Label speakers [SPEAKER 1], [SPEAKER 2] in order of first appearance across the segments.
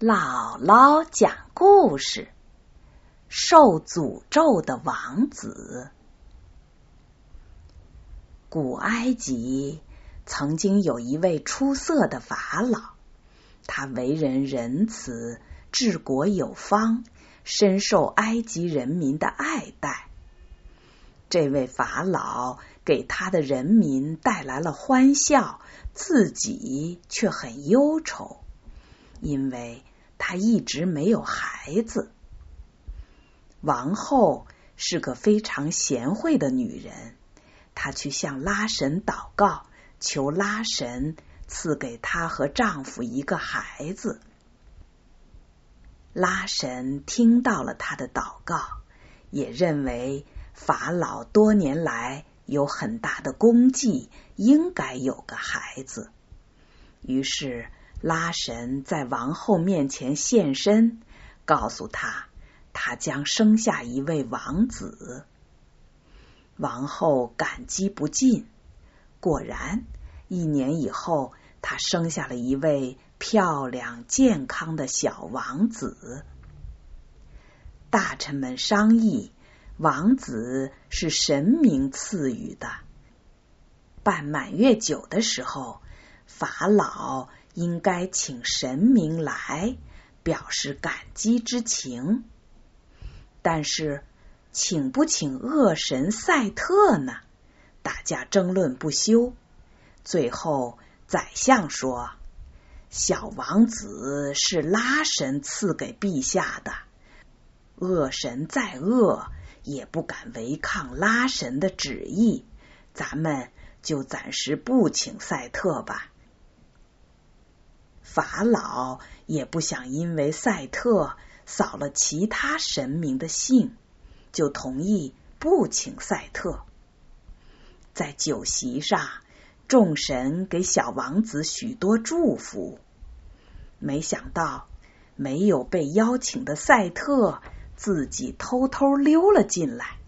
[SPEAKER 1] 姥姥讲故事：受诅咒的王子。古埃及曾经有一位出色的法老，他为人仁慈，治国有方，深受埃及人民的爱戴。这位法老给他的人民带来了欢笑，自己却很忧愁，因为。她一直没有孩子。王后是个非常贤惠的女人，她去向拉神祷告，求拉神赐给她和丈夫一个孩子。拉神听到了她的祷告，也认为法老多年来有很大的功绩，应该有个孩子，于是。拉神在王后面前现身，告诉他，他将生下一位王子。王后感激不尽。果然，一年以后，他生下了一位漂亮健康的小王子。大臣们商议，王子是神明赐予的。办满月酒的时候，法老。应该请神明来表示感激之情，但是请不请恶神赛特呢？大家争论不休。最后，宰相说：“小王子是拉神赐给陛下的，恶神再恶也不敢违抗拉神的旨意，咱们就暂时不请赛特吧。”法老也不想因为赛特扫了其他神明的兴，就同意不请赛特。在酒席上，众神给小王子许多祝福。没想到，没有被邀请的赛特自己偷偷溜了进来，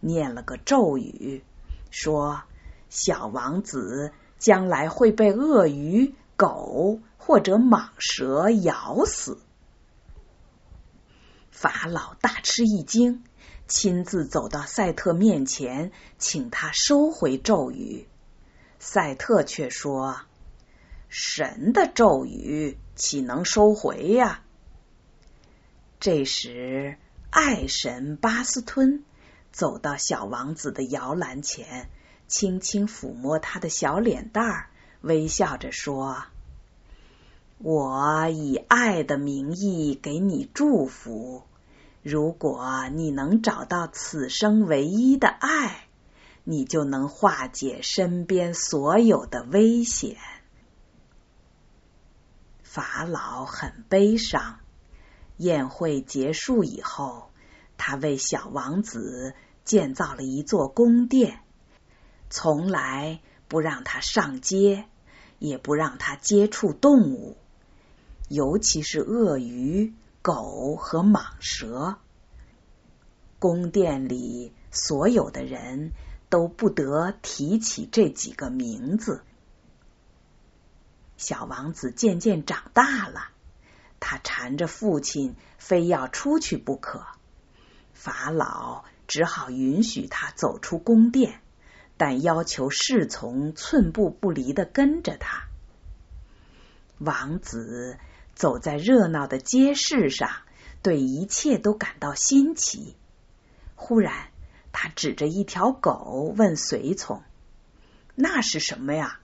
[SPEAKER 1] 念了个咒语，说：“小王子将来会被鳄鱼、狗。”或者蟒蛇咬死，法老大吃一惊，亲自走到赛特面前，请他收回咒语。赛特却说：“神的咒语岂能收回呀？”这时，爱神巴斯吞走到小王子的摇篮前，轻轻抚摸他的小脸蛋儿，微笑着说。我以爱的名义给你祝福，如果你能找到此生唯一的爱，你就能化解身边所有的危险。法老很悲伤。宴会结束以后，他为小王子建造了一座宫殿，从来不让他上街，也不让他接触动物。尤其是鳄鱼、狗和蟒蛇。宫殿里所有的人都不得提起这几个名字。小王子渐渐长大了，他缠着父亲，非要出去不可。法老只好允许他走出宫殿，但要求侍从寸步不离的跟着他。王子。走在热闹的街市上，对一切都感到新奇。忽然，他指着一条狗问随从：“那是什么呀？”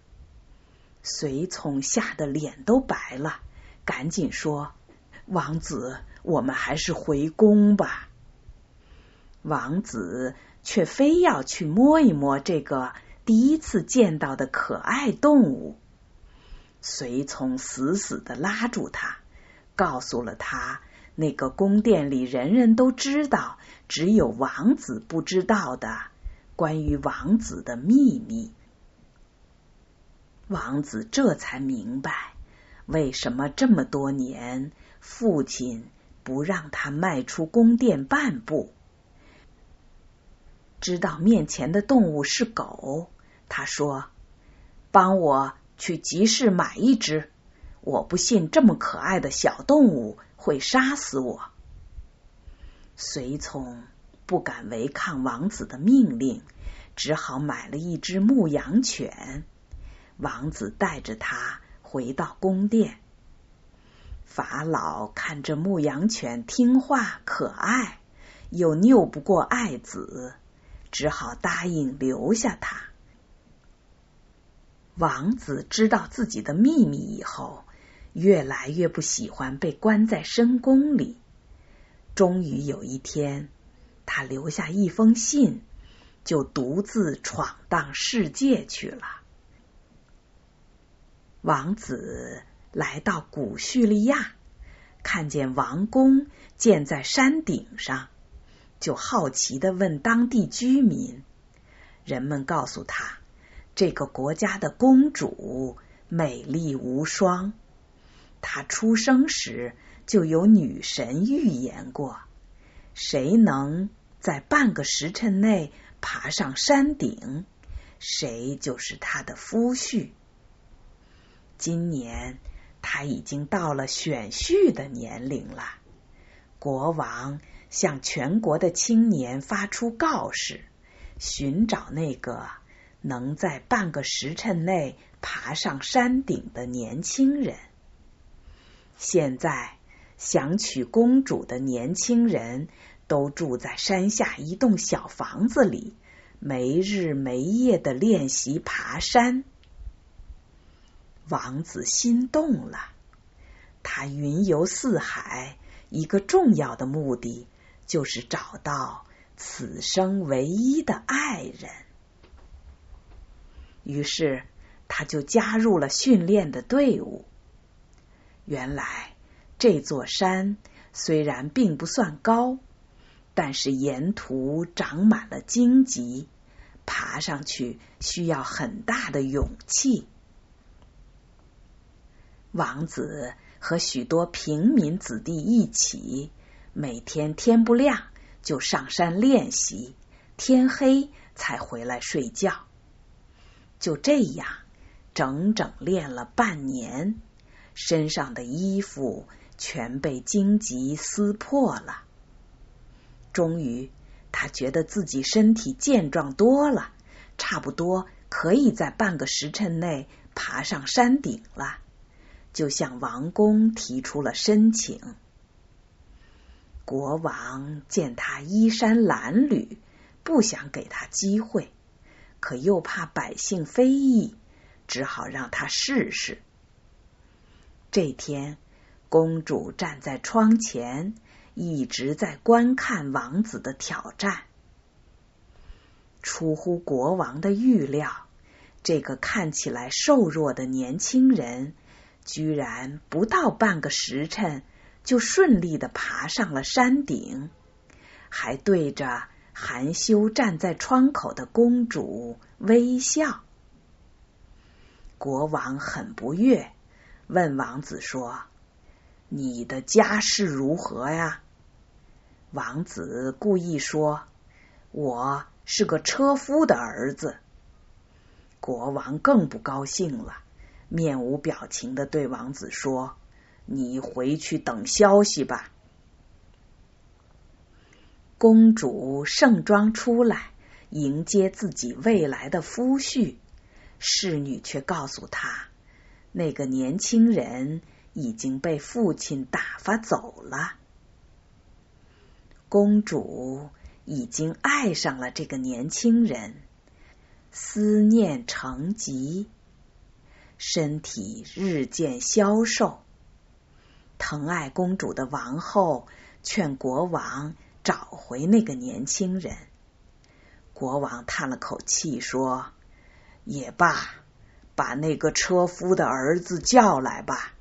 [SPEAKER 1] 随从吓得脸都白了，赶紧说：“王子，我们还是回宫吧。”王子却非要去摸一摸这个第一次见到的可爱动物。随从死死的拉住他，告诉了他那个宫殿里人人都知道，只有王子不知道的关于王子的秘密。王子这才明白，为什么这么多年父亲不让他迈出宫殿半步。知道面前的动物是狗，他说：“帮我。”去集市买一只，我不信这么可爱的小动物会杀死我。随从不敢违抗王子的命令，只好买了一只牧羊犬。王子带着它回到宫殿。法老看着牧羊犬听话可爱，又拗不过爱子，只好答应留下它。王子知道自己的秘密以后，越来越不喜欢被关在深宫里。终于有一天，他留下一封信，就独自闯荡世界去了。王子来到古叙利亚，看见王宫建在山顶上，就好奇的问当地居民。人们告诉他，这个国家的公主美丽无双。她出生时。就有女神预言过，谁能在半个时辰内爬上山顶，谁就是她的夫婿。今年她已经到了选婿的年龄了。国王向全国的青年发出告示，寻找那个能在半个时辰内爬上山顶的年轻人。现在。想娶公主的年轻人都住在山下一栋小房子里，没日没夜的练习爬山。王子心动了，他云游四海，一个重要的目的就是找到此生唯一的爱人。于是，他就加入了训练的队伍。原来。这座山虽然并不算高，但是沿途长满了荆棘，爬上去需要很大的勇气。王子和许多平民子弟一起，每天天不亮就上山练习，天黑才回来睡觉。就这样，整整练了半年，身上的衣服。全被荆棘撕破了。终于，他觉得自己身体健壮多了，差不多可以在半个时辰内爬上山顶了，就向王宫提出了申请。国王见他衣衫褴褛，不想给他机会，可又怕百姓非议，只好让他试试。这天。公主站在窗前，一直在观看王子的挑战。出乎国王的预料，这个看起来瘦弱的年轻人，居然不到半个时辰就顺利的爬上了山顶，还对着含羞站在窗口的公主微笑。国王很不悦，问王子说。你的家世如何呀？王子故意说：“我是个车夫的儿子。”国王更不高兴了，面无表情的对王子说：“你回去等消息吧。”公主盛装出来迎接自己未来的夫婿，侍女却告诉她，那个年轻人。已经被父亲打发走了。公主已经爱上了这个年轻人，思念成疾，身体日渐消瘦。疼爱公主的王后劝国王找回那个年轻人。国王叹了口气说：“也罢，把那个车夫的儿子叫来吧。”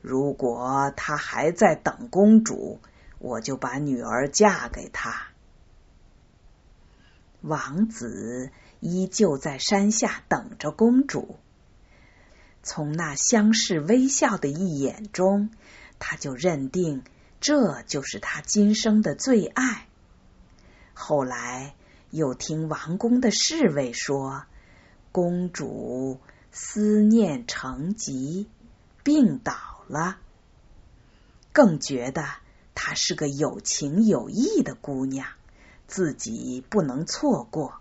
[SPEAKER 1] 如果他还在等公主，我就把女儿嫁给他。王子依旧在山下等着公主。从那相视微笑的一眼中，他就认定这就是他今生的最爱。后来又听王宫的侍卫说，公主思念成疾。病倒了，更觉得她是个有情有义的姑娘，自己不能错过。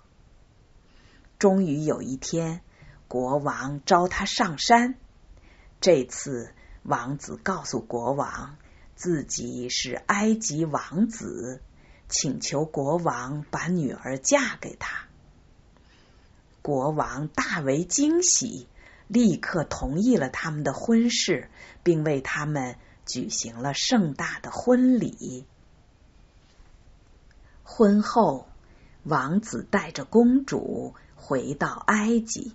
[SPEAKER 1] 终于有一天，国王召他上山。这次，王子告诉国王，自己是埃及王子，请求国王把女儿嫁给他。国王大为惊喜，立刻同意了他们的婚事，并为他们举行了盛大的婚礼。婚后，王子带着公主。回到埃及，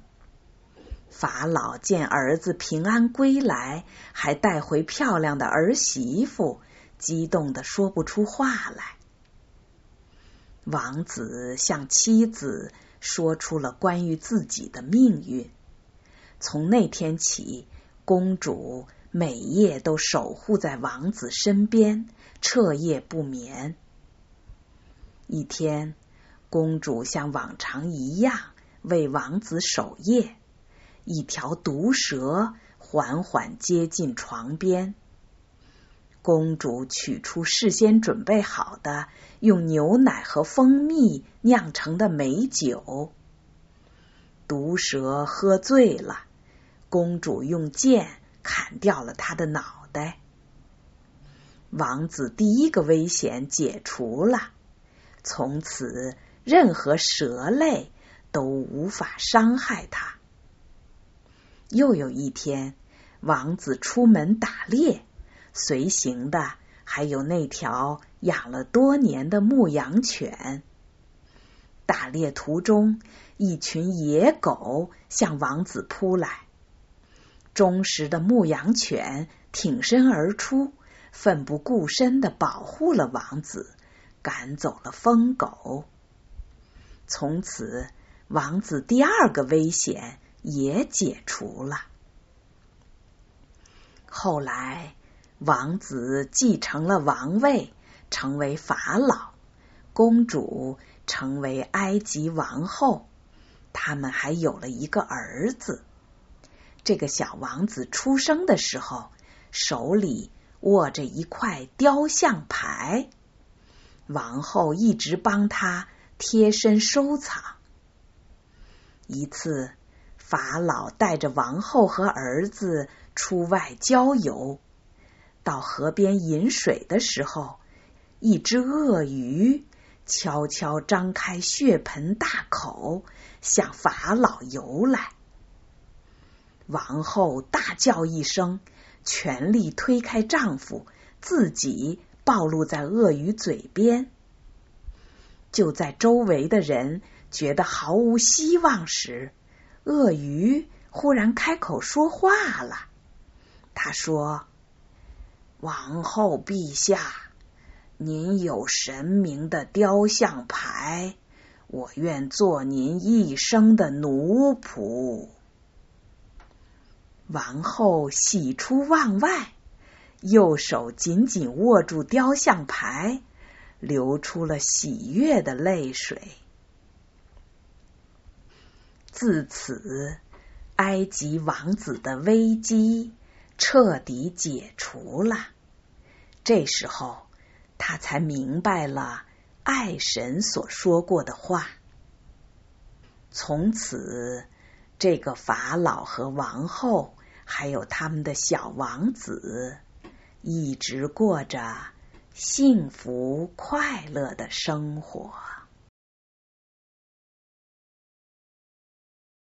[SPEAKER 1] 法老见儿子平安归来，还带回漂亮的儿媳妇，激动的说不出话来。王子向妻子说出了关于自己的命运。从那天起，公主每夜都守护在王子身边，彻夜不眠。一天，公主像往常一样。为王子守夜，一条毒蛇缓缓接近床边。公主取出事先准备好的用牛奶和蜂蜜酿成的美酒。毒蛇喝醉了，公主用剑砍掉了他的脑袋。王子第一个危险解除了，从此任何蛇类。都无法伤害他。又有一天，王子出门打猎，随行的还有那条养了多年的牧羊犬。打猎途中，一群野狗向王子扑来，忠实的牧羊犬挺身而出，奋不顾身的保护了王子，赶走了疯狗。从此。王子第二个危险也解除了。后来，王子继承了王位，成为法老；公主成为埃及王后。他们还有了一个儿子。这个小王子出生的时候，手里握着一块雕像牌，王后一直帮他贴身收藏。一次，法老带着王后和儿子出外郊游，到河边饮水的时候，一只鳄鱼悄悄张开血盆大口，向法老游来。王后大叫一声，全力推开丈夫，自己暴露在鳄鱼嘴边。就在周围的人。觉得毫无希望时，鳄鱼忽然开口说话了。他说：“王后陛下，您有神明的雕像牌，我愿做您一生的奴仆。”王后喜出望外，右手紧紧握住雕像牌，流出了喜悦的泪水。自此，埃及王子的危机彻底解除了。这时候，他才明白了爱神所说过的话。从此，这个法老和王后，还有他们的小王子，一直过着幸福快乐的生活。